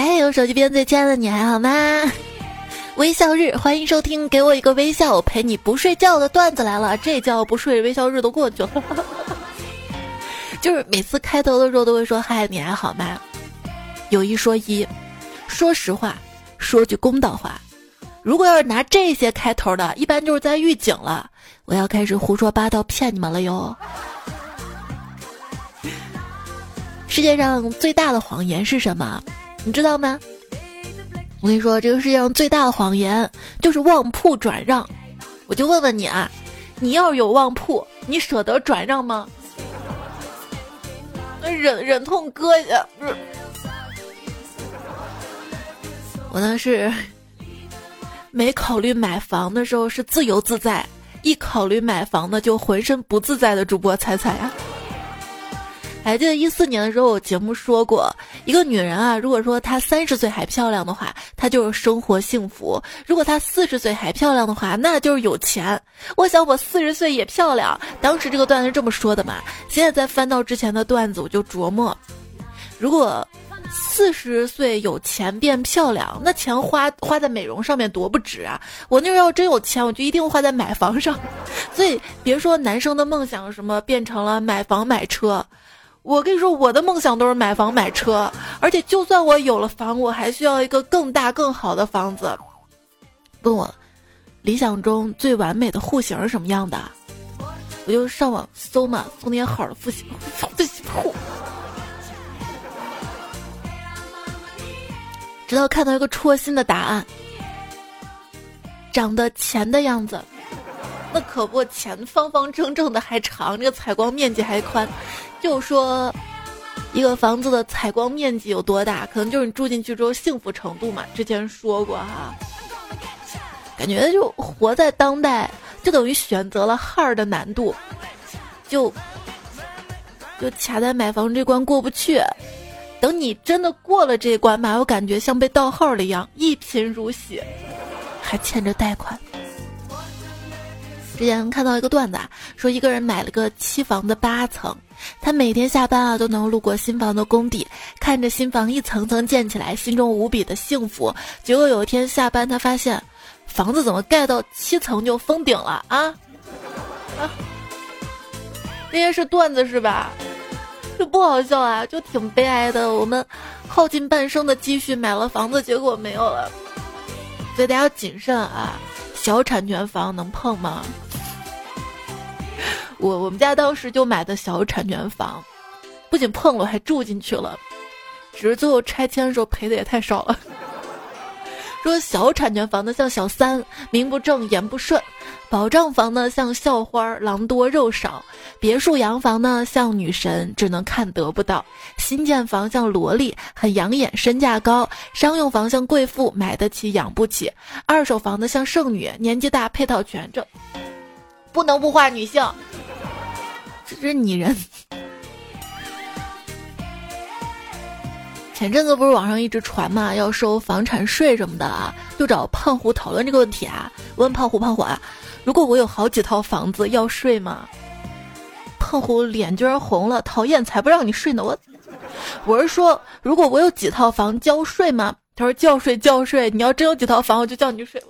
还有手机边最亲爱的你还好吗？微笑日，欢迎收听，给我一个微笑，我陪你不睡觉的段子来了。这觉不睡，微笑日都过去了。就是每次开头的时候都会说嗨，你还好吗？有一说一，说实话，说句公道话，如果要是拿这些开头的，一般就是在预警了，我要开始胡说八道骗你们了哟。世界上最大的谎言是什么？你知道吗？我跟你说，这个世界上最大的谎言就是旺铺转让。我就问问你啊，你要是有旺铺，你舍得转让吗？忍忍痛割下。我呢是没考虑买房的时候是自由自在，一考虑买房呢就浑身不自在的主播彩彩啊。还记得一四年的时候，我节目说过，一个女人啊，如果说她三十岁还漂亮的话，她就是生活幸福；如果她四十岁还漂亮的话，那就是有钱。我想我四十岁也漂亮，当时这个段子是这么说的嘛。现在再翻到之前的段子，我就琢磨，如果四十岁有钱变漂亮，那钱花花在美容上面多不值啊！我那时候要真有钱，我就一定花在买房上。所以别说男生的梦想什么变成了买房买车。我跟你说，我的梦想都是买房买车，而且就算我有了房，我还需要一个更大更好的房子。问我理想中最完美的户型是什么样的？我就上网搜嘛，搜那些好的户型户型，直到看到一个戳心的答案：长得钱的样子。那可不，钱方方正正的还长，这个采光面积还宽。就说一个房子的采光面积有多大，可能就是你住进去之后幸福程度嘛。之前说过哈，感觉就活在当代，就等于选择了号的难度，就就卡在买房这关过不去。等你真的过了这关吧，我感觉像被盗号了一样，一贫如洗，还欠着贷款。之前看到一个段子，啊，说一个人买了个期房的八层，他每天下班啊都能路过新房的工地，看着新房一层层建起来，心中无比的幸福。结果有一天下班，他发现房子怎么盖到七层就封顶了啊？啊，那些是段子是吧？这不好笑啊，就挺悲哀的。我们耗尽半生的积蓄买了房子，结果没有了，所以大家要谨慎啊。小产权房能碰吗？我我们家当时就买的小产权房，不仅碰了，还住进去了，只是最后拆迁的时候赔的也太少了。说小产权房呢像小三，名不正言不顺；保障房呢像校花，狼多肉少；别墅洋房呢像女神，只能看得不到；新建房像萝莉，很养眼，身价高；商用房像贵妇，买得起养不起；二手房呢像剩女，年纪大，配套全，这不能物化女性。这是拟人。前阵子不是网上一直传嘛，要收房产税什么的啊，就找胖虎讨论这个问题啊。问胖虎，胖虎啊，如果我有好几套房子，要税吗？胖虎脸居然红了，讨厌，才不让你睡呢！我，我是说，如果我有几套房，交税吗？他说交税，交税。你要真有几套房，我就叫你去睡。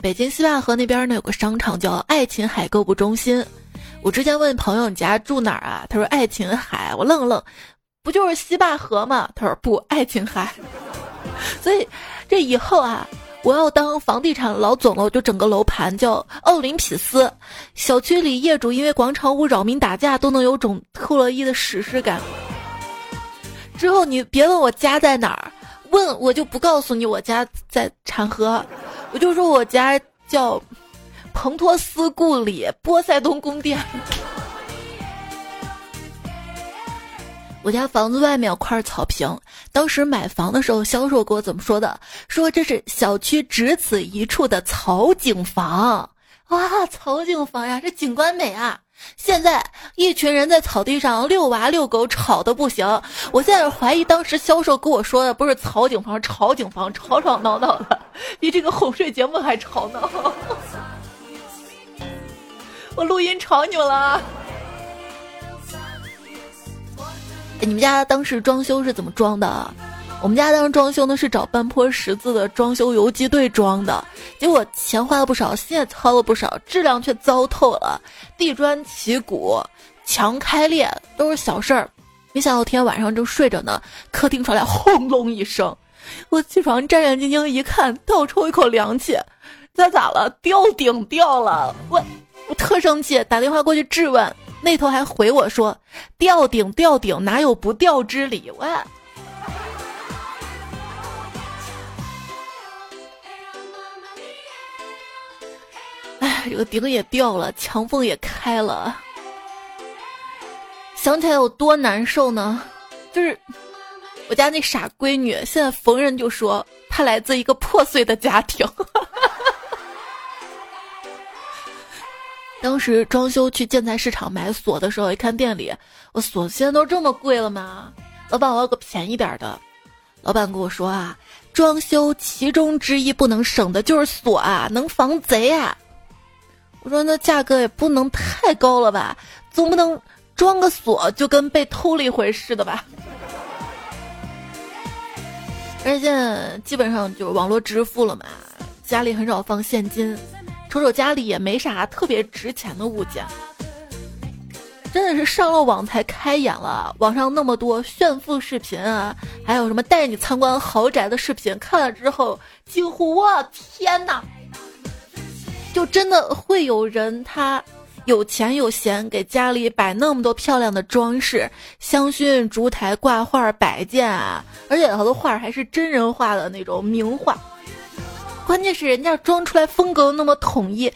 北京西坝河那边呢，有个商场叫爱琴海购物中心。我之前问朋友你家住哪儿啊？他说爱琴海。我愣了愣，不就是西坝河吗？他说不，爱琴海。所以这以后啊，我要当房地产老总了，我就整个楼盘叫奥林匹斯。小区里业主因为广场舞扰民打架，都能有种特洛伊的史诗感。之后你别问我家在哪儿，问我就不告诉你我家在长河，我就说我家叫。蓬托斯故里，波塞冬宫殿。我家房子外面有块草坪，当时买房的时候，销售给我怎么说的？说这是小区只此一处的草景房。哇，草景房呀，这景观美啊！现在一群人在草地上遛娃遛狗，吵得不行。我现在怀疑当时销售跟我说的不是草景房，吵景房，吵吵闹闹的，比这个哄睡节目还吵闹。我录音吵你们了。你们家当时装修是怎么装的？我们家当时装修呢是找半坡十字的装修游击队装的，结果钱花了不少，心也操了不少，质量却糟透了，地砖起鼓，墙开裂，都是小事儿。没想到天晚上正睡着呢，客厅传来轰隆一声，我起床战战兢兢一看，倒抽一口凉气，这咋了？吊顶掉了！我我特生气，打电话过去质问，那头还回我说：“吊顶吊顶，哪有不掉之理？”我。这个顶也掉了，墙缝也开了，想起来有多难受呢？就是我家那傻闺女，现在逢人就说她来自一个破碎的家庭。当时装修去建材市场买锁的时候，一看店里，我锁现在都这么贵了吗？老板，我要个便宜点的。老板跟我说啊，装修其中之一不能省的就是锁啊，能防贼啊。我说那价格也不能太高了吧，总不能装个锁就跟被偷了一回似的吧？而且现在基本上就是网络支付了嘛，家里很少放现金，瞅瞅家里也没啥特别值钱的物件，真的是上了网才开眼了。网上那么多炫富视频啊，还有什么带你参观豪宅的视频，看了之后惊呼：我天哪！就真的会有人，他有钱有闲，给家里摆那么多漂亮的装饰，香薰、烛台、挂画、摆件啊，而且好多画还是真人画的那种名画。关键是人家装出来风格那么统一，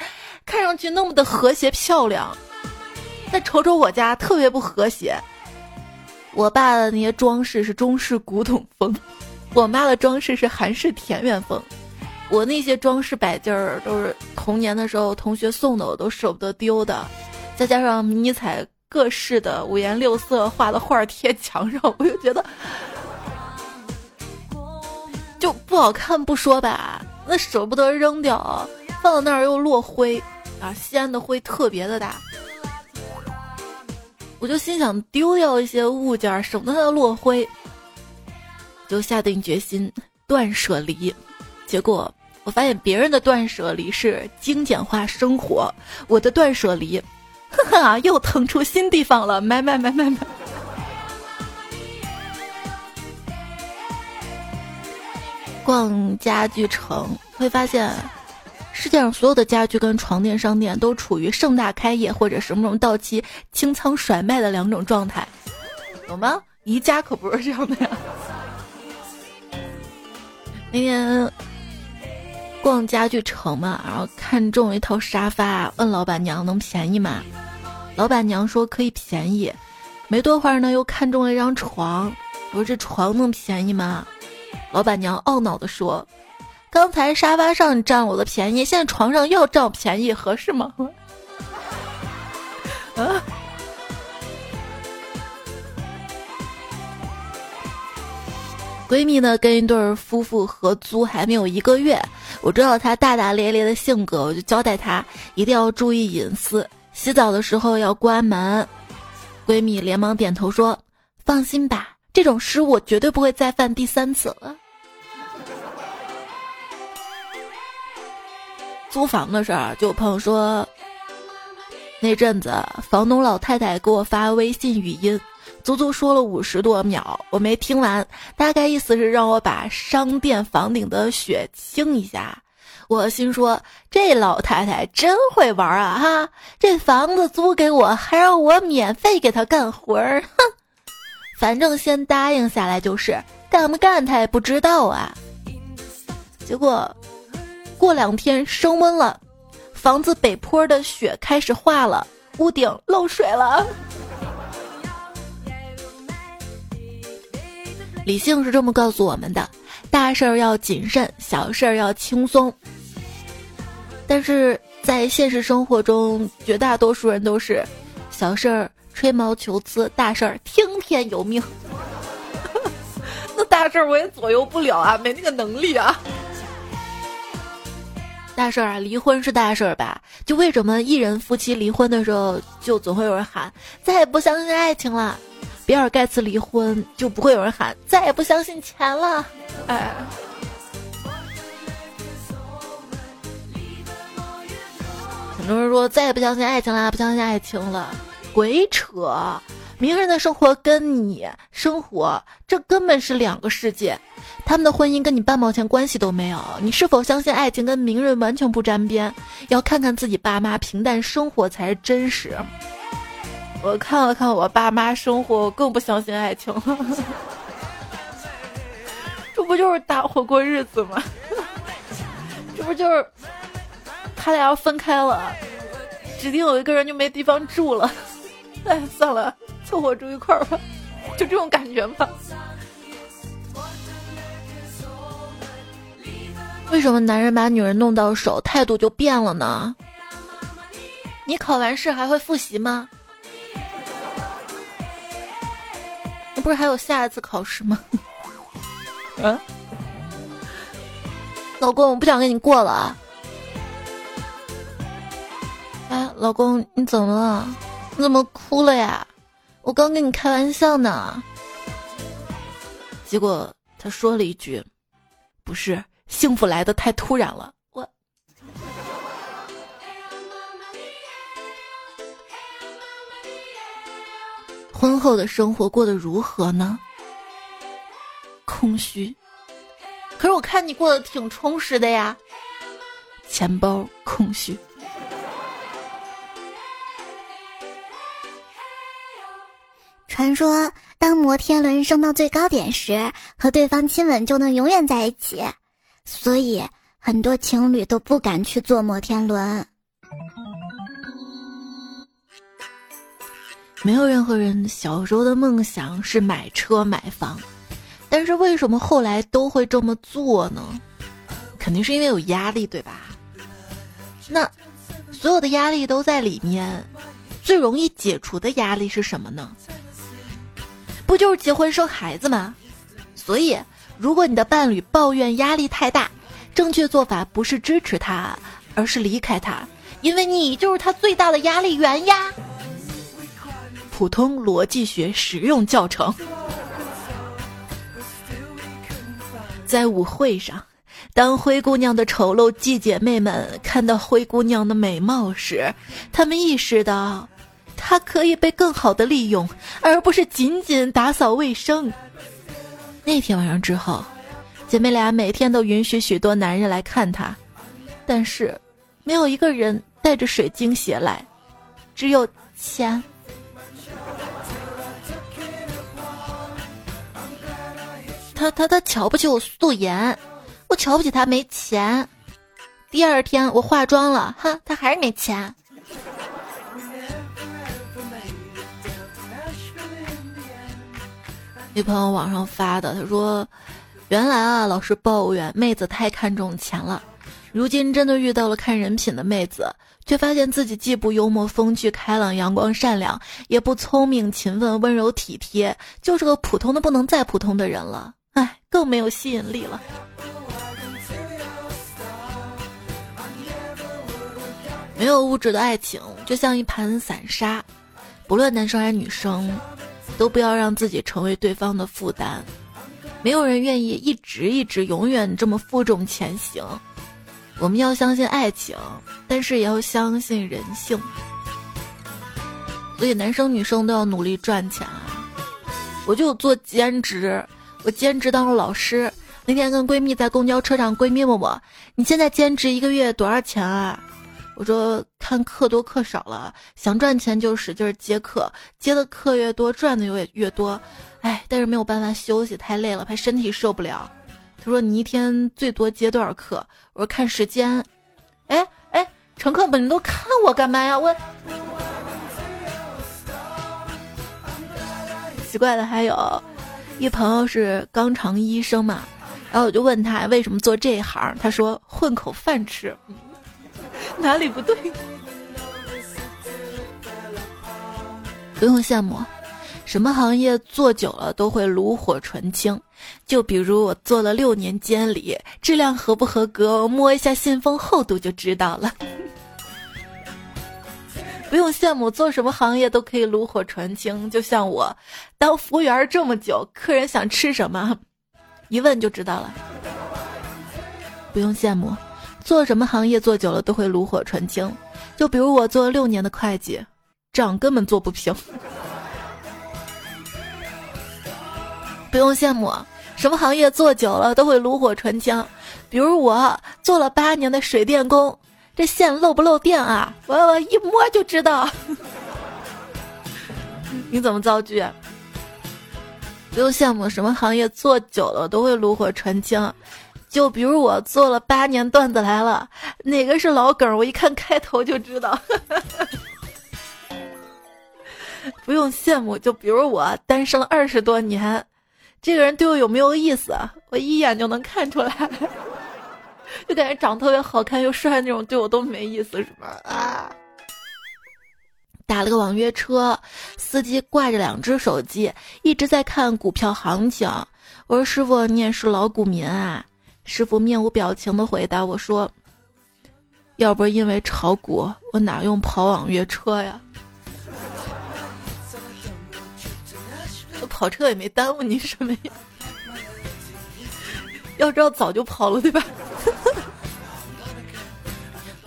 看上去那么的和谐漂亮。再瞅瞅我家，特别不和谐。我爸的那些装饰是中式古董风，我妈的装饰是韩式田园风。我那些装饰摆件儿都是童年的时候同学送的，我都舍不得丢的。再加上迷彩各式的五颜六色画的画贴墙上，我就觉得 就不好看不说吧，那舍不得扔掉，放到那儿又落灰啊！西安的灰特别的大，我就心想丢掉一些物件，省得它落灰，就下定决心断舍离，结果。我发现别人的断舍离是精简化生活，我的断舍离，哈哈，又腾出新地方了，买买买买买。逛家具城会发现，世界上所有的家具跟床垫商店都处于盛大开业或者什么什么到期清仓甩卖的两种状态，有吗？宜家可不是这样的呀。那天。逛家具城嘛，然后看中一套沙发，问老板娘能便宜吗？老板娘说可以便宜。没多会儿呢，又看中了一张床，我说这床能便宜吗？老板娘懊恼的说：“刚才沙发上占我的便宜，现在床上又要占我便宜，合适吗？”啊！闺蜜呢跟一对夫妇合租还没有一个月。我知道他大大咧咧的性格，我就交代他一定要注意隐私，洗澡的时候要关门。闺蜜连忙点头说：“放心吧，这种失误绝对不会再犯第三次了。”租房的事儿，就有朋友说，那阵子房东老太太给我发微信语音，足足说了五十多秒，我没听完，大概意思是让我把商店房顶的雪清一下。我心说，这老太太真会玩啊！哈，这房子租给我，还让我免费给她干活儿，哼！反正先答应下来就是，干不干她也不知道啊。结果过两天升温了，房子北坡的雪开始化了，屋顶漏水了。理性是这么告诉我们的：大事儿要谨慎，小事儿要轻松。但是在现实生活中，绝大多数人都是小事儿吹毛求疵，大事儿听天由命。那大事儿我也左右不了啊，没那个能力啊。大事儿啊，离婚是大事儿吧？就为什么艺人夫妻离婚的时候，就总会有人喊再也不相信爱情了？比尔盖茨离婚，就不会有人喊再也不相信钱了。哎，很多人说再也不相信爱情啦，不相信爱情了，鬼扯！名人的生活跟你生活，这根本是两个世界。他们的婚姻跟你半毛钱关系都没有。你是否相信爱情跟名人完全不沾边？要看看自己爸妈平淡生活才是真实。我看了看我爸妈生活，我更不相信爱情了。这不就是搭伙过日子吗？这不就是他俩要分开了，指定有一个人就没地方住了。哎，算了，凑合住一块儿吧，就这种感觉吧。为什么男人把女人弄到手，态度就变了呢？你考完试还会复习吗？不是还有下一次考试吗？嗯，老公，我不想跟你过了。哎，老公，你怎么了？你怎么哭了呀？我刚跟你开玩笑呢。结果他说了一句：“不是。”幸福来的太突然了，婚后的生活过得如何呢？空虚。可是我看你过得挺充实的呀。钱包空虚。传说，当摩天轮升到最高点时，和对方亲吻就能永远在一起。所以很多情侣都不敢去坐摩天轮。没有任何人小时候的梦想是买车买房，但是为什么后来都会这么做呢？肯定是因为有压力，对吧？那所有的压力都在里面，最容易解除的压力是什么呢？不就是结婚生孩子吗？所以。如果你的伴侣抱怨压力太大，正确做法不是支持他，而是离开他，因为你就是他最大的压力源呀。普通逻辑学实用教程，在舞会上，当灰姑娘的丑陋继姐妹们看到灰姑娘的美貌时，她们意识到，她可以被更好的利用，而不是仅仅打扫卫生。那天晚上之后，姐妹俩每天都允许许多男人来看她，但是没有一个人带着水晶鞋来，只有钱。他他他瞧不起我素颜，我瞧不起他没钱。第二天我化妆了，哈，他还是没钱。女朋友网上发的，他说：“原来啊，老是抱怨妹子太看重钱了，如今真的遇到了看人品的妹子，却发现自己既不幽默风趣、开朗、阳光、善良，也不聪明、勤奋、温柔体贴，就是个普通的不能再普通的人了。哎，更没有吸引力了。没有物质的爱情，就像一盘散沙，不论男生还是女生。”都不要让自己成为对方的负担，没有人愿意一直一直永远这么负重前行。我们要相信爱情，但是也要相信人性。所以男生女生都要努力赚钱啊！我就做兼职，我兼职当了老师。那天跟闺蜜在公交车上，闺蜜问我：“你现在兼职一个月多少钱啊？”我说看课多课少了，想赚钱就使劲接课，接的课越多，赚的越越多。哎，但是没有办法休息，太累了，怕身体受不了。他说你一天最多接多少课？我说看时间。哎哎，乘客们，你都看我干嘛呀？我奇怪的还有，一朋友是肛肠医生嘛，然后我就问他为什么做这一行，他说混口饭吃。哪里不对？不用羡慕，什么行业做久了都会炉火纯青。就比如我做了六年监理，质量合不合格，摸一下信封厚度就知道了。不用羡慕，做什么行业都可以炉火纯青。就像我当服务员这么久，客人想吃什么，一问就知道了。不用羡慕，做什么行业做久了都会炉火纯青。就比如我做了六年的会计，账根本做不平。不用羡慕，什么行业做久了都会炉火纯青。比如我做了八年的水电工。这线漏不漏电啊？我我一摸就知道。你怎么造句？不用羡慕，什么行业做久了都会炉火纯青。就比如我做了八年段子来了，哪个是老梗？我一看开头就知道。不用羡慕，就比如我单身了二十多年，这个人对我有没有意思？我一眼就能看出来。就感觉长得特别好看又帅那种，对我都没意思，是吧？啊！打了个网约车，司机挂着两只手机，一直在看股票行情。我说：“师傅，你也是老股民啊？”师傅面无表情的回答我说：“要不是因为炒股，我哪用跑网约车呀？跑车也没耽误你什么呀？要知道早就跑了，对吧？”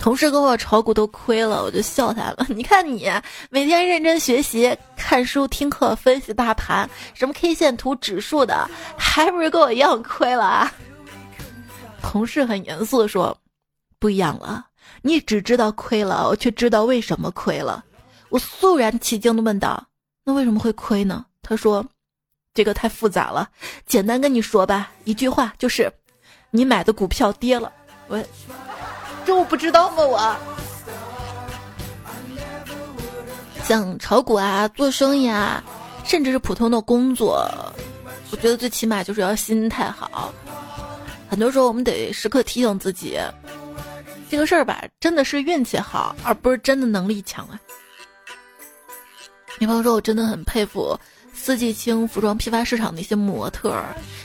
同事跟我炒股都亏了，我就笑他了。你看你每天认真学习、看书、听课、分析大盘，什么 K 线图、指数的，还不是跟我一样亏了啊？同事很严肃的说：“不一样了，你只知道亏了，我却知道为什么亏了。”我肃然起敬的问道：“那为什么会亏呢？”他说：“这个太复杂了，简单跟你说吧，一句话就是，你买的股票跌了。”我。这我不知道吗？我像炒股啊、做生意啊，甚至是普通的工作，我觉得最起码就是要心态好。很多时候我们得时刻提醒自己，这个事儿吧，真的是运气好，而不是真的能力强啊。女朋友说，我真的很佩服四季青服装批发市场那些模特，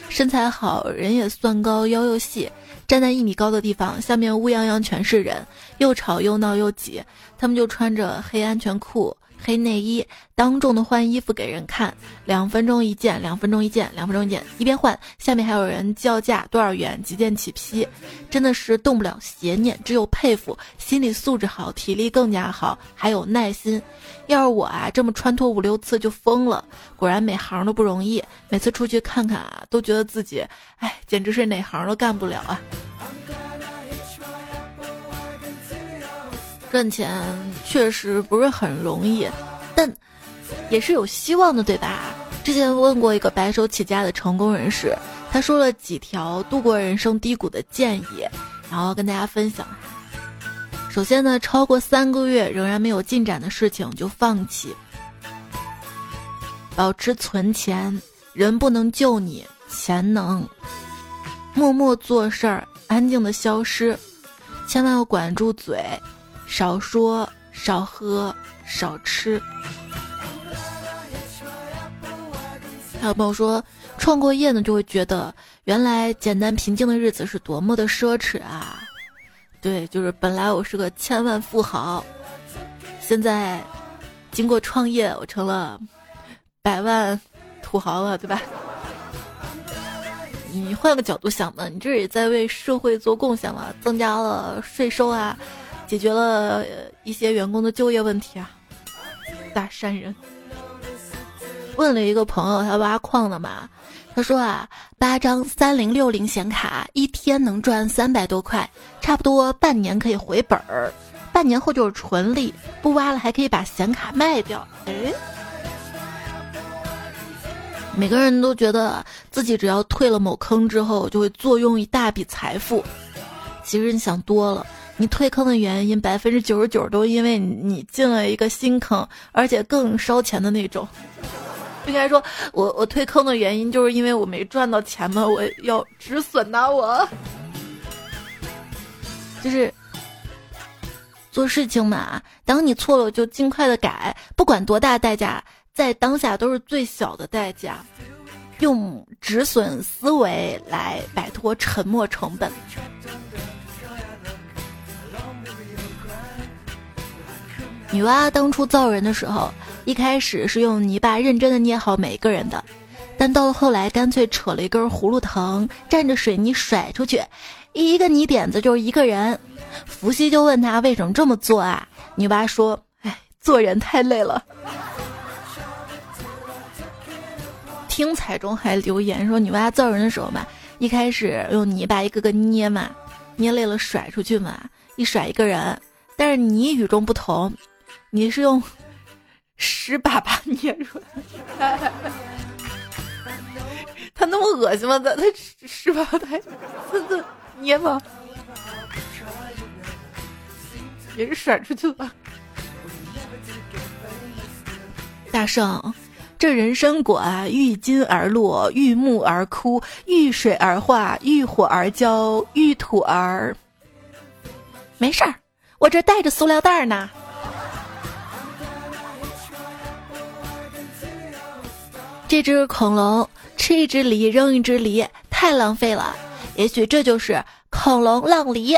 身材好，人也算高，腰又细。站在一米高的地方，下面乌泱泱全是人，又吵又闹又挤。他们就穿着黑安全裤、黑内衣，当众的换衣服给人看，两分钟一件，两分钟一件，两分钟一件，一边换，下面还有人叫价多少元，几件起批，真的是动不了邪念，只有佩服。心理素质好，体力更加好，还有耐心。要是我啊，这么穿脱五六次就疯了。果然每行都不容易，每次出去看看啊，都觉得自己，哎，简直是哪行都干不了啊。赚钱确实不是很容易，但也是有希望的，对吧？之前问过一个白手起家的成功人士，他说了几条度过人生低谷的建议，然后跟大家分享。首先呢，超过三个月仍然没有进展的事情就放弃，保持存钱，人不能救你，钱能。默默做事儿，安静的消失，千万要管住嘴，少说，少喝，少吃。还有朋友说，创过业呢，就会觉得原来简单平静的日子是多么的奢侈啊。对，就是本来我是个千万富豪，现在经过创业，我成了百万土豪了，对吧？你换个角度想呢，你这也在为社会做贡献了，增加了税收啊，解决了一些员工的就业问题啊，大善人。问了一个朋友，他挖矿的嘛。他说啊，八张三零六零显卡一天能赚三百多块，差不多半年可以回本儿，半年后就是纯利，不挖了还可以把显卡卖掉。哎，每个人都觉得自己只要退了某坑之后就会坐拥一大笔财富，其实你想多了，你退坑的原因百分之九十九都因为你进了一个新坑，而且更烧钱的那种。应该说，我我退坑的原因就是因为我没赚到钱嘛，我要止损呐，我就是做事情嘛，当你错了就尽快的改，不管多大代价，在当下都是最小的代价，用止损思维来摆脱沉没成本。女娲当初造人的时候，一开始是用泥巴认真的捏好每一个人的，但到了后来，干脆扯了一根葫芦藤，蘸着水泥甩出去，一个泥点子就是一个人。伏羲就问他为什么这么做啊？女娲说：“哎，做人太累了。”听彩中还留言说，女娲造人的时候嘛，一开始用泥巴一个个捏嘛，捏累了甩出去嘛，一甩一个人。但是你与众不同，你是用屎粑粑 捏出来。他那么恶心吗？他他屎粑粑真的捏吗？也是甩出去了。大圣，这人参果啊，遇金而落，遇木而枯，遇水而化，遇火而焦，遇土而……没事儿，我这带着塑料袋呢。这只恐龙吃一只梨，扔一只梨，太浪费了。也许这就是恐龙浪梨。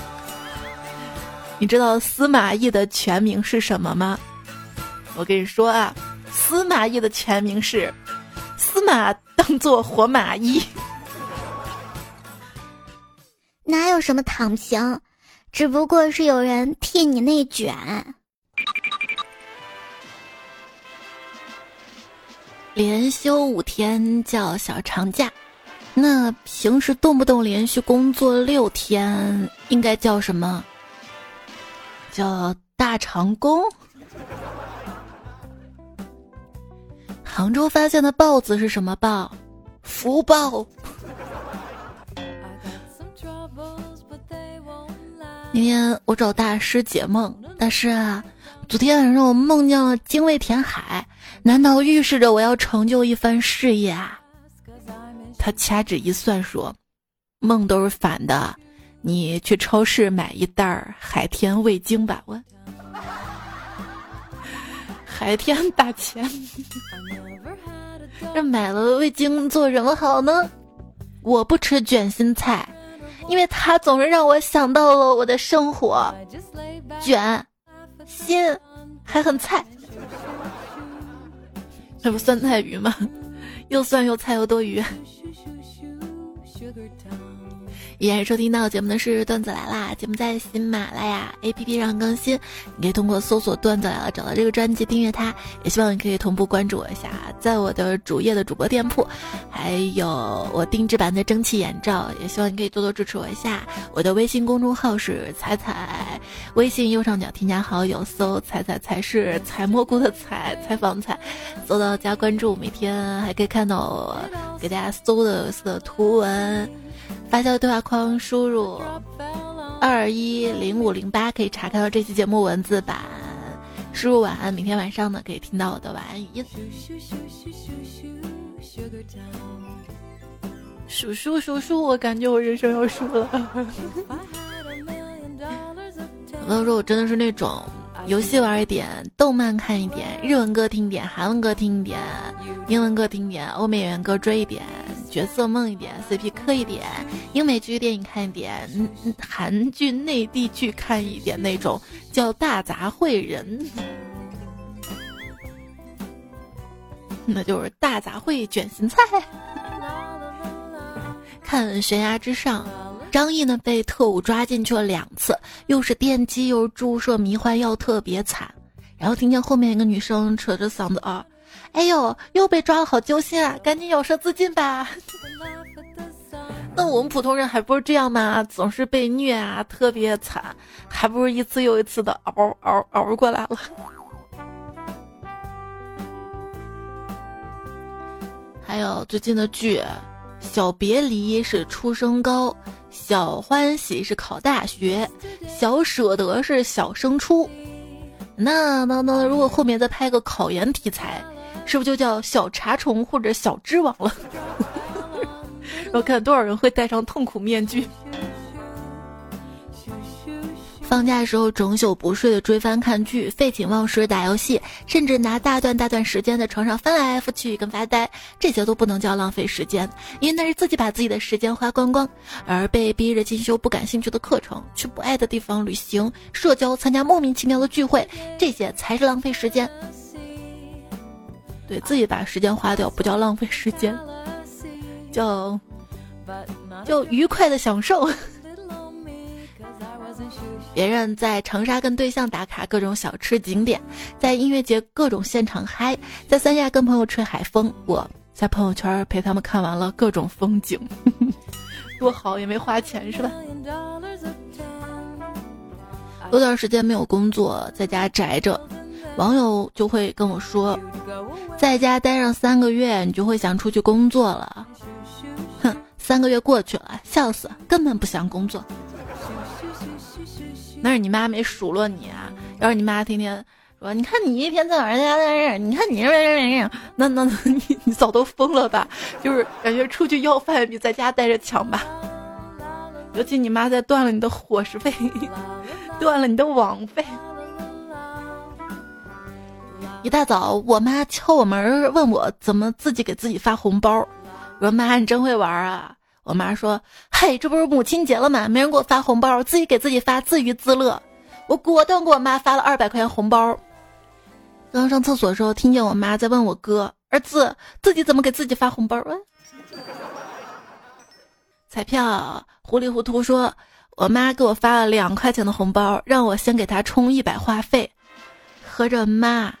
你知道司马懿的全名是什么吗？我跟你说啊，司马懿的全名是司马当做活马医。哪有什么躺平，只不过是有人替你内卷。连休五天叫小长假，那平时动不动连续工作六天，应该叫什么？叫大长工。杭州发现的豹子是什么豹？福豹。今天我找大师解梦，大师啊，昨天晚上我梦见了精卫填海，难道预示着我要成就一番事业啊？他掐指一算说，梦都是反的。你去超市买一袋儿海天味精吧，我海天大钱，这买了味精做什么好呢？我不吃卷心菜，因为它总是让我想到了我的生活，卷心还很菜，那不酸菜鱼吗？又酸又菜又多余。依然收听到节目的是段子来啦，节目在喜马拉雅 APP 上更新，你可以通过搜索“段子来了”找到这个专辑订阅它，也希望你可以同步关注我一下，在我的主页的主播店铺，还有我定制版的蒸汽眼罩，也希望你可以多多支持我一下。我的微信公众号是彩彩，微信右上角添加好友，搜“彩彩才是采蘑菇的采，采访采”，搜到加关注，每天还可以看到我给大家搜的的图文。发酵对话框输入二一零五零八，可以查看到这期节目文字版。输入晚安，明天晚上呢可以听到我的晚安语音。数数数数，我感觉我人生要输了。有朋友说我真的是那种游戏玩一点，动漫看一点，日文歌听一点，韩文歌听一点，英文歌听一点，欧美演员歌追一点。角色梦一点，CP 磕一点，英美剧电影看一点，韩剧内地剧看一点，那种叫大杂烩人，那就是大杂烩卷心菜。看悬崖之上，张译呢被特务抓进去了两次，又是电击又是注射迷幻药，特别惨。然后听见后面一个女生扯着嗓子啊。哎呦，又被抓了，好揪心啊！赶紧咬舌自尽吧。那我们普通人还不是这样吗？总是被虐啊，特别惨，还不如一次又一次的熬熬熬过来了。还有最近的剧，《小别离》是初升高，《小欢喜》是考大学，《小舍得》是小升初。那那那，如果后面再拍个考研题材？是不是就叫小茶虫或者小知网了？我看多少人会戴上痛苦面具。放假的时候整宿不睡的追番看剧，废寝忘食打游戏，甚至拿大段大段时间在床上翻来覆去跟发呆，这些都不能叫浪费时间，因为那是自己把自己的时间花光光。而被逼着进修不感兴趣的课程，去不爱的地方旅行、社交、参加莫名其妙的聚会，这些才是浪费时间。对自己把时间花掉，不叫浪费时间，叫叫愉快的享受。别人在长沙跟对象打卡各种小吃景点，在音乐节各种现场嗨，在三亚跟朋友吹海风，我在朋友圈陪他们看完了各种风景，多好也没花钱是吧？有段时间没有工作，在家宅着，网友就会跟我说，在家待上三个月，你就会想出去工作了。哼，三个月过去了，笑死，根本不想工作。那是你妈没数落你啊！要是你妈天天说，你看你一天在晚上在这，你看你这这那那你你早都疯了吧？就是感觉出去要饭比在家待着强吧。尤其你妈在断了你的伙食费，断了你的网费。一大早，我妈敲我门，问我怎么自己给自己发红包。我说妈，你真会玩啊！我妈说：“嘿，这不是母亲节了吗？没人给我发红包，自己给自己发，自娱自乐。”我果断给我妈发了二百块钱红包。刚上厕所的时候，听见我妈在问我哥：“儿子，自己怎么给自己发红包啊？” 彩票糊里糊涂说：“我妈给我发了两块钱的红包，让我先给她充一百话费。”合着妈，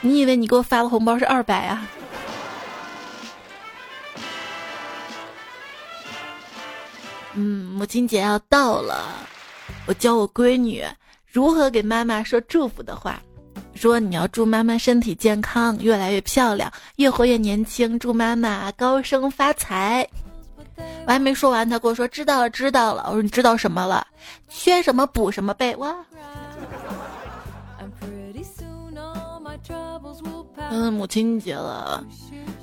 你以为你给我发的红包是二百啊？嗯，母亲节要到了，我教我闺女如何给妈妈说祝福的话，说你要祝妈妈身体健康，越来越漂亮，越活越年轻，祝妈妈高升发财。我还没说完，他跟我说知道了，知道了。我说你知道什么了？缺什么补什么呗。哇！嗯，母亲节了。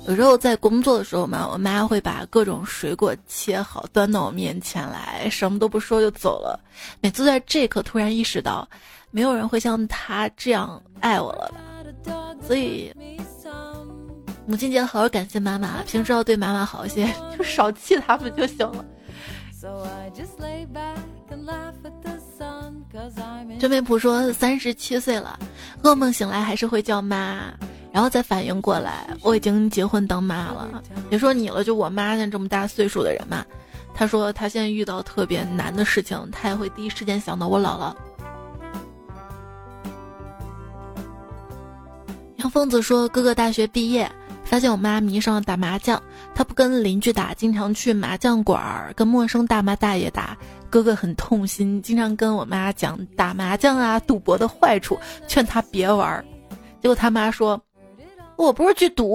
有时候在工作的时候嘛，我妈会把各种水果切好端到我面前来，什么都不说就走了。每次在这一刻突然意识到，没有人会像她这样爱我了。所以母亲节好好感谢妈妈，平时要对妈妈好一些，就少气他们就行了。真美普说三十七岁了，噩梦醒来还是会叫妈。然后再反应过来，我已经结婚当妈了。别说你了，就我妈现在这么大岁数的人嘛，她说她现在遇到特别难的事情，她也会第一时间想到我姥姥。杨疯子说，哥哥大学毕业，发现我妈迷上了打麻将，她不跟邻居打，经常去麻将馆儿跟陌生大妈大爷打。哥哥很痛心，经常跟我妈讲打麻将啊、赌博的坏处，劝她别玩儿。结果他妈说。我不是去赌，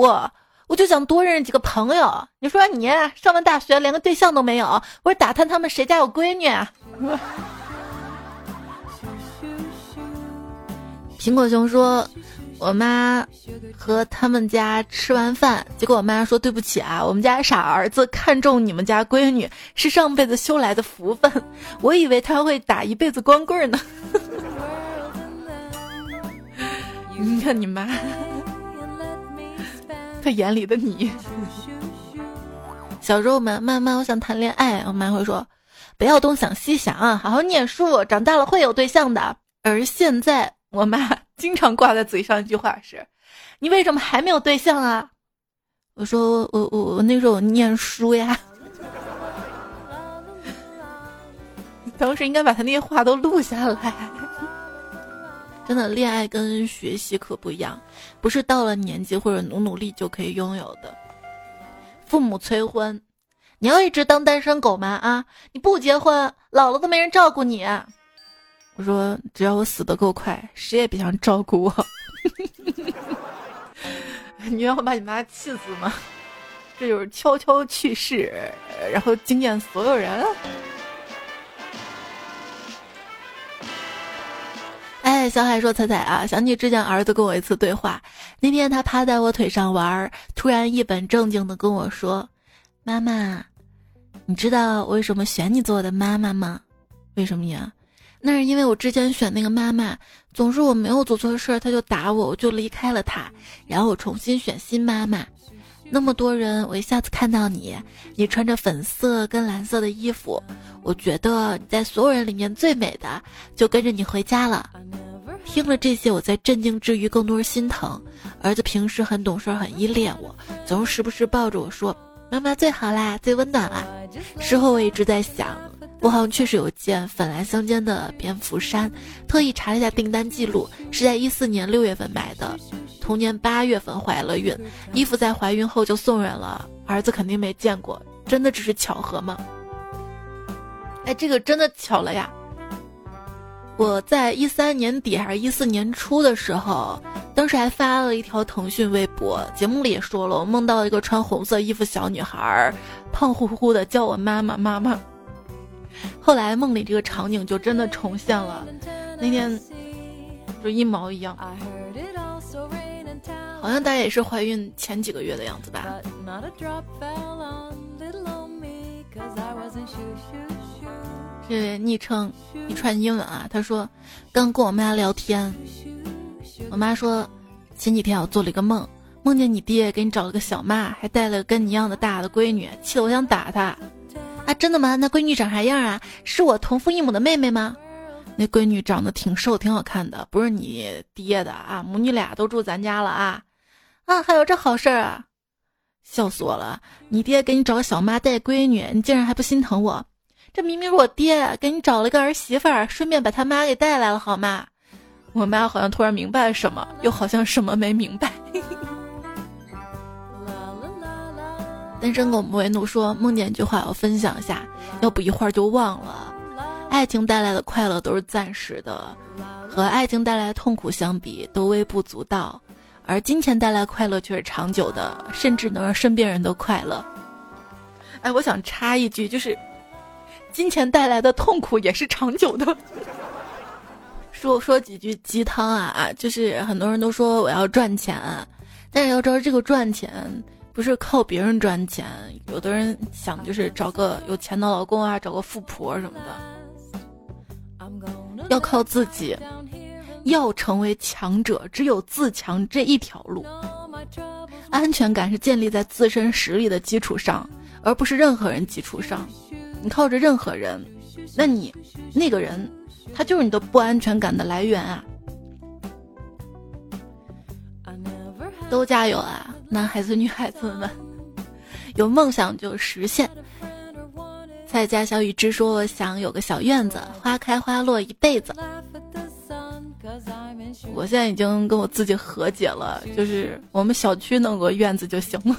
我就想多认识几个朋友。你说你上完大学连个对象都没有，我是打探他们谁家有闺女。苹果熊说，我妈和他们家吃完饭，结果我妈说对不起啊，我们家傻儿子看中你们家闺女是上辈子修来的福分，我以为他会打一辈子光棍呢。你看你妈。他眼里的你，小肉们，妈妈，我想谈恋爱。我妈会说，不要东想西想啊，好好念书，长大了会有对象的。而现在，我妈 经常挂在嘴上一句话是：“你为什么还没有对象啊？”我说：“我我我那时候我念书呀。”当时应该把他那些话都录下来。真的，恋爱跟学习可不一样，不是到了年纪或者努努力就可以拥有的。父母催婚，你要一直当单身狗吗？啊，你不结婚，老了都没人照顾你。我说，只要我死的够快，谁也别想照顾我。你要把你妈气死吗？这就是悄悄去世，然后惊艳所有人。哎，小海说：“彩彩啊，想起之前儿子跟我一次对话。那天他趴在我腿上玩，突然一本正经的跟我说：‘妈妈，你知道我为什么选你做我的妈妈吗？为什么呀？那是因为我之前选那个妈妈，总是我没有做错事儿，他就打我，我就离开了他，然后我重新选新妈妈。那么多人，我一下子看到你，你穿着粉色跟蓝色的衣服，我觉得你在所有人里面最美的，就跟着你回家了。听了这些，我在震惊之余，更多是心疼。儿子平时很懂事，很依恋我，总是时不时抱着我说：“妈妈最好啦，最温暖啦。”事后我一直在想，我好像确实有件粉蓝相间的蝙蝠衫，特意查了一下订单记录，是在一四年六月份买的。同年八月份怀了孕，衣服在怀孕后就送人了。儿子肯定没见过，真的只是巧合吗？哎，这个真的巧了呀！我在一三年底还是一四年初的时候，当时还发了一条腾讯微博，节目里也说了，我梦到一个穿红色衣服小女孩，胖乎乎的叫我妈妈妈妈。后来梦里这个场景就真的重现了，那天就一毛一样。好像大家也是怀孕前几个月的样子吧。这昵称一串英文啊，他说刚跟我妈聊天，我妈说前几天我做了一个梦，梦见你爹给你找了个小妈，还带了跟你一样的大的闺女，气得我想打他。啊，真的吗？那闺女长啥样啊？是我同父异母的妹妹吗？那闺女长得挺瘦，挺好看的，不是你爹的啊。母女俩都住咱家了啊。啊，还有这好事儿啊！笑死我了！你爹给你找个小妈带闺女，你竟然还不心疼我？这明明是我爹给你找了个儿媳妇儿，顺便把他妈给带来了，好吗？我妈好像突然明白了什么，又好像什么没明白。单身狗莫为奴说梦见一句话，要分享一下，要不一会儿就忘了。爱情带来的快乐都是暂时的，和爱情带来的痛苦相比，都微不足道。而金钱带来快乐却是长久的，甚至能让身边人都快乐。哎，我想插一句，就是金钱带来的痛苦也是长久的。说说几句鸡汤啊，就是很多人都说我要赚钱，但是要知道这个赚钱不是靠别人赚钱，有的人想就是找个有钱的老公啊，找个富婆什么的，要靠自己。要成为强者，只有自强这一条路。安全感是建立在自身实力的基础上，而不是任何人基础上。你靠着任何人，那你那个人，他就是你的不安全感的来源啊！都加油啊，男孩子、女孩子们，有梦想就实现。在家小雨之说：“我想有个小院子，花开花落一辈子。”我现在已经跟我自己和解了，就是我们小区弄个院子就行了。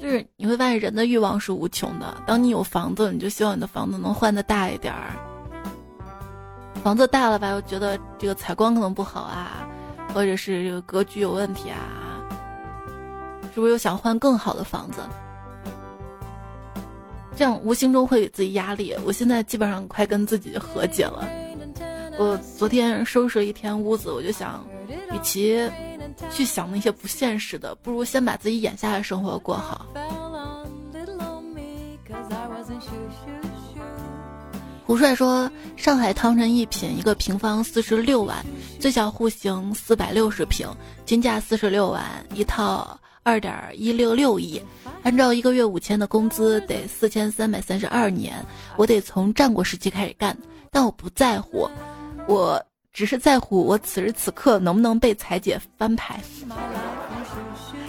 就是你会发现人的欲望是无穷的，当你有房子，你就希望你的房子能换的大一点儿。房子大了吧，又觉得这个采光可能不好啊，或者是这个格局有问题啊，是不是又想换更好的房子？这样无形中会给自己压力。我现在基本上快跟自己和解了。我昨天收拾了一天屋子，我就想，与其去想那些不现实的，不如先把自己眼下的生活过好。胡帅说，上海汤臣一品一个平方四十六万，最小户型四百六十平，均价四十六万一套。二点一六六亿，按照一个月五千的工资，得四千三百三十二年。我得从战国时期开始干，但我不在乎，我只是在乎我此时此刻能不能被彩姐翻牌。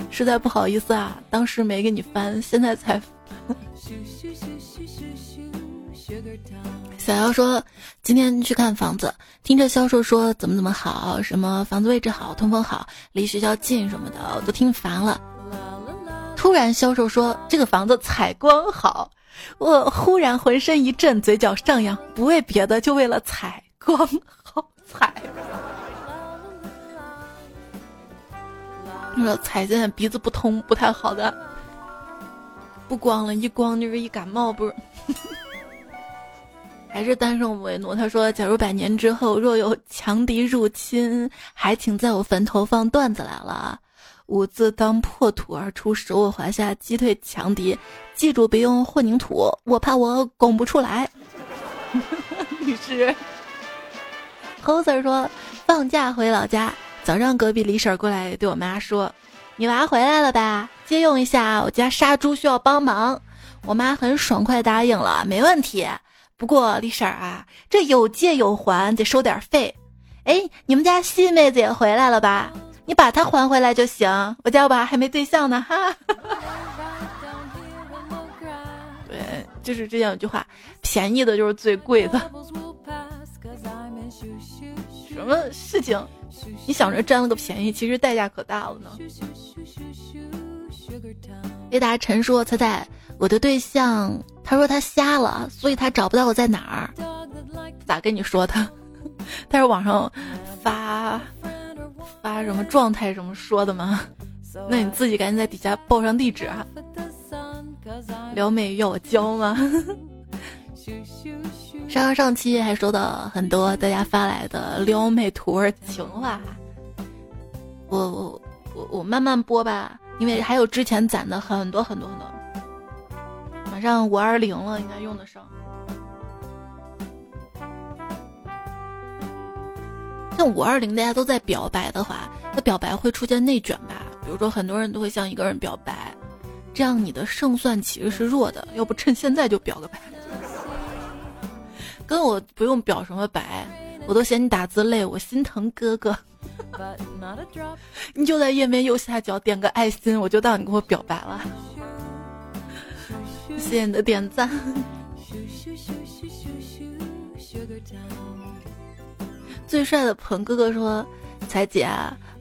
实在不好意思啊，当时没给你翻，现在才。小妖说，今天去看房子，听着销售说怎么怎么好，什么房子位置好，通风好，离学校近什么的，我都听烦了。突然销售说这个房子采光好，我忽然浑身一震，嘴角上扬，不为别的，就为了采光好采。你 说采现在鼻子不通不太好的，不光了，一光就是一感冒，不是。还是单身为奴。他说：“假如百年之后若有强敌入侵，还请在我坟头放段子来了。五字当破土而出，手我华夏击退强敌。记住别用混凝土，我怕我拱不出来。你是猴子说放假回老家，早上隔壁李婶过来对我妈说：“你娃回来了吧？借用一下，我家杀猪需要帮忙。”我妈很爽快答应了，没问题。不过李婶儿啊，这有借有还，得收点费。哎，你们家细妹子也回来了吧？你把她还回来就行。我家娃还没对象呢，哈。对，就是这样一句话，便宜的就是最贵的。什么事情？你想着占了个便宜，其实代价可大了呢。叶达陈说：“猜猜我的对象，他说他瞎了，所以他找不到我在哪儿。咋跟你说的？他是网上发发什么状态什么说的吗？那你自己赶紧在底下报上地址啊！撩妹要我教吗？上上期还收到很多大家发来的撩妹图儿情话，我我我我慢慢播吧。”因为还有之前攒的很多很多很多，上五二零了，应该用得上。像五二零大家都在表白的话，那表白会出现内卷吧？比如说很多人都会向一个人表白，这样你的胜算其实是弱的。要不趁现在就表个白，跟我不用表什么白，我都嫌你打字累，我心疼哥哥。你就在页面右下角点个爱心，我就当你跟我表白了。谢谢你的点赞。最帅的鹏哥哥说：“彩姐，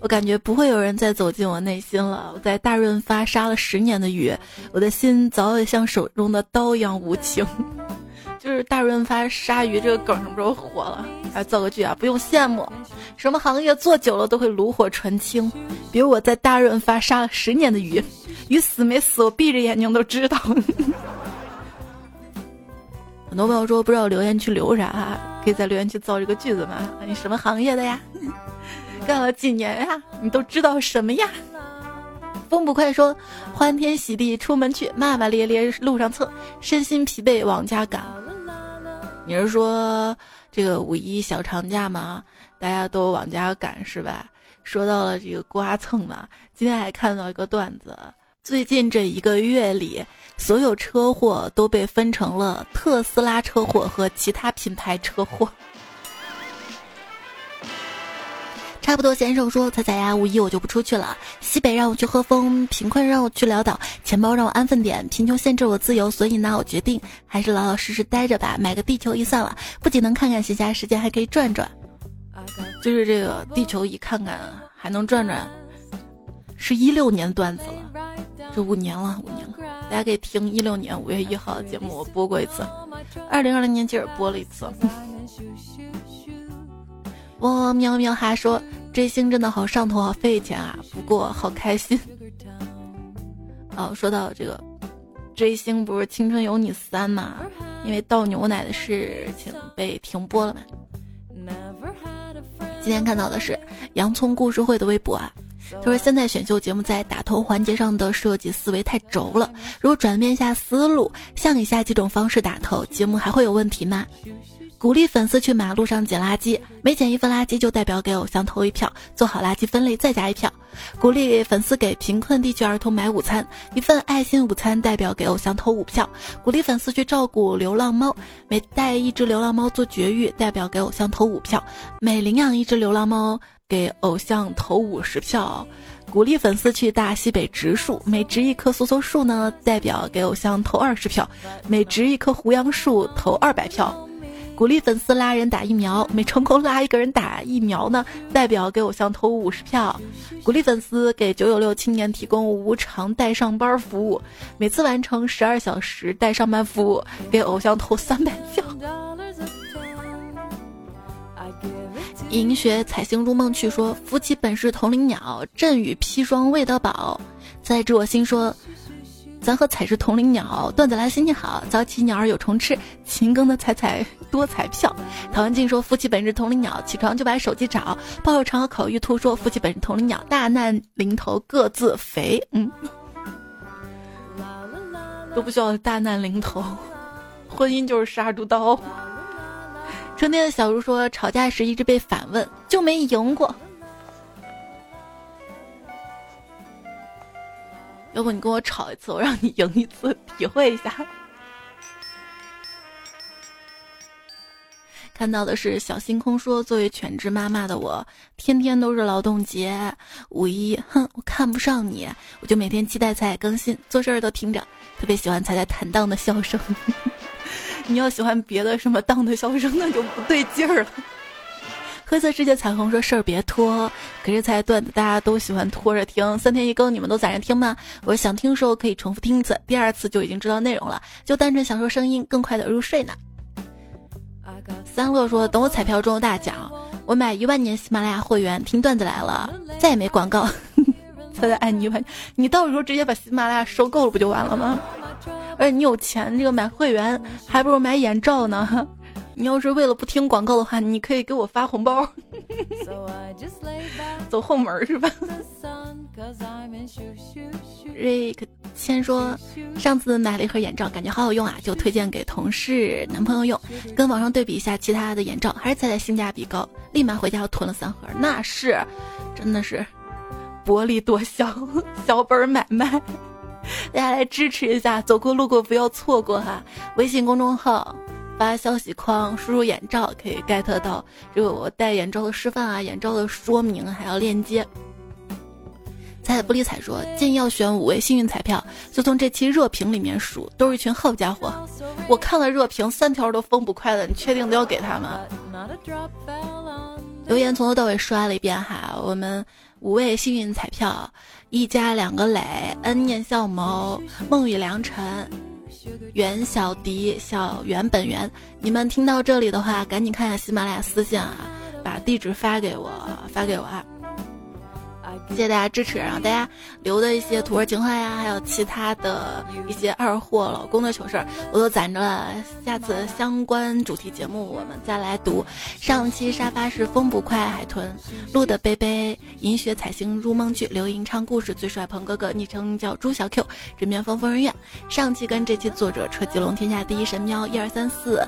我感觉不会有人再走进我内心了。我在大润发杀了十年的鱼，我的心早已像手中的刀一样无情。”就是大润发鲨鱼这个梗什么时候火了？来造个句啊！不用羡慕，什么行业做久了都会炉火纯青。比如我在大润发杀了十年的鱼，鱼死没死，我闭着眼睛都知道。很多朋友说不知道留言区留啥啊，可以在留言区造这个句子吗？你什么行业的呀？干了几年呀？你都知道什么呀？风不快说欢天喜地出门去，骂骂咧咧路上蹭，身心疲惫往家赶。你是说这个五一小长假吗？大家都往家赶是吧？说到了这个刮蹭嘛，今天还看到一个段子，最近这一个月里，所有车祸都被分成了特斯拉车祸和其他品牌车祸。差不多，先生说：“彩彩呀，五一我就不出去了。西北让我去喝风，贫困让我去潦倒，钱包让我安分点，贫穷限制我自由。所以呢，我决定还是老老实实待着吧，买个地球仪算了。不仅能看看闲暇时间，还可以转转。就是这个地球仪看看，还能转转。是一六年段子了，这五年了，五年了。大家可以听一六年五月一号的节目，我播过一次。二零二零年今儿播了一次。”汪汪喵喵哈说追星真的好上头，好费钱啊！不过好开心。哦，说到这个追星，不是《青春有你三》嘛？因为倒牛奶的事情被停播了嘛。今天看到的是洋葱故事会的微博啊，他说现在选秀节目在打头环节上的设计思维太轴了，如果转变一下思路，像以下几种方式打头，节目还会有问题吗？鼓励粉丝去马路上捡垃圾，每捡一份垃圾就代表给偶像投一票，做好垃圾分类再加一票。鼓励粉丝给贫困地区儿童买午餐，一份爱心午餐代表给偶像投五票。鼓励粉丝去照顾流浪猫，每带一只流浪猫做绝育，代表给偶像投五票。每领养一只流浪猫，给偶像投五十票。鼓励粉丝去大西北植树，每植一棵梭梭树呢，代表给偶像投二十票。每植一棵胡杨树，投二百票。鼓励粉丝拉人打疫苗，每成功拉一个人打疫苗呢，代表给偶像投五十票。鼓励粉丝给九九六青年提供无偿带上班服务，每次完成十二小时带上班服务，给偶像投三百票。银雪彩星入梦去说：夫妻本是同林鸟，阵雨砒霜未得饱。在知我心说。咱和彩是同林鸟。段子来，心情好，早起鸟儿有虫吃。勤耕的彩彩多彩票。陶文静说：夫妻本是同林鸟，起床就把手机找。鲍有常和口欲兔说：夫妻本是同林鸟，大难临头各自肥。嗯，都不需要大难临头，婚姻就是杀猪刀。春天的小茹说：吵架时一直被反问，就没赢过。要不你跟我吵一次，我让你赢一次，体会一下。看到的是小星空说：“作为全职妈妈的我，天天都是劳动节、五一，哼，我看不上你，我就每天期待彩彩更新，做事儿都听着，特别喜欢彩彩坦荡的笑声。你要喜欢别的什么荡的笑声，那就不对劲儿了。”灰色世界彩虹说事儿别拖，可是才段子大家都喜欢拖着听，三天一更你们都攒着听吗？我想听的时候可以重复听一次，第二次就已经知道内容了，就单纯享受声音，更快的入睡呢。三乐说等我彩票中大奖，我买一万年喜马拉雅会员听段子来了，再也没广告。他在爱你一万，你到时候直接把喜马拉雅收购了不就完了吗？而且你有钱，这个买会员还不如买眼罩呢。你要是为了不听广告的话，你可以给我发红包，走后门是吧？瑞克先说，上次买了一盒眼罩，感觉好好用啊，就推荐给同事、男朋友用。跟网上对比一下其他的眼罩，还是猜猜性价比高，立马回家又囤了三盒。那是，真的是薄利多销，小本买卖。大家来支持一下，走过路过不要错过哈。微信公众号。发消息框输入眼罩可以 get 到这个我戴眼罩的示范啊，眼罩的说明还有链接。彩不理睬说建议要选五位幸运彩票，就从这期热评里面数，都是一群好家伙。我看了热评三条都风不快的，你确定都要给他吗？留言从头到尾刷了一遍哈，我们五位幸运彩票，一家两个磊，恩念笑谋，梦与良辰。袁小迪、小袁本袁，你们听到这里的话，赶紧看下喜马拉雅私信啊，把地址发给我，发给我啊。谢谢大家支持，然后大家留的一些土味情话呀，还有其他的一些二货老公的糗事儿，我都攒着了。下次相关主题节目我们再来读。上期沙发是风不快海豚录的杯杯银雪彩星入梦剧刘吟唱故事最帅鹏哥哥昵称叫朱小 Q 枕边风疯人院。上期跟这期作者车吉龙天下第一神喵一二三四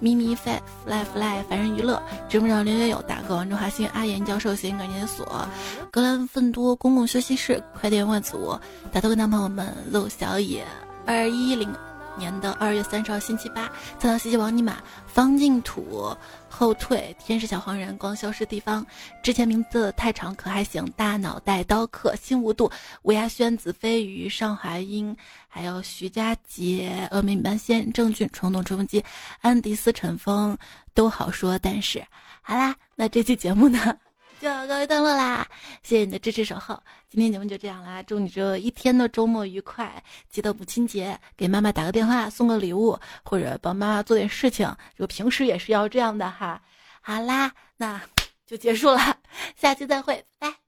咪咪 five fly fly 凡人娱乐直播上连连有大哥王中华新阿岩教授谐音感检所格兰芬。多公共休息室，快点万组，打头给男朋友们，陆小野，二一零年的二月三十号星期八，测到西西王尼玛，方净土，后退，天使小黄人，光消失地方，之前名字太长，可还行，大脑袋刀客，心无度，乌鸦轩子飞鱼，上海鹰，还有徐佳杰，峨眉半仙，郑俊，冲动吹风机，安迪斯陈峰，都好说，但是，好啦，那这期节目呢？就要告一段落啦，谢谢你的支持守候。今天节目就这样啦，祝你这一天的周末愉快。记得母亲节给妈妈打个电话，送个礼物，或者帮妈妈做点事情。就平时也是要这样的哈。好啦，那就结束了，下期再会，拜。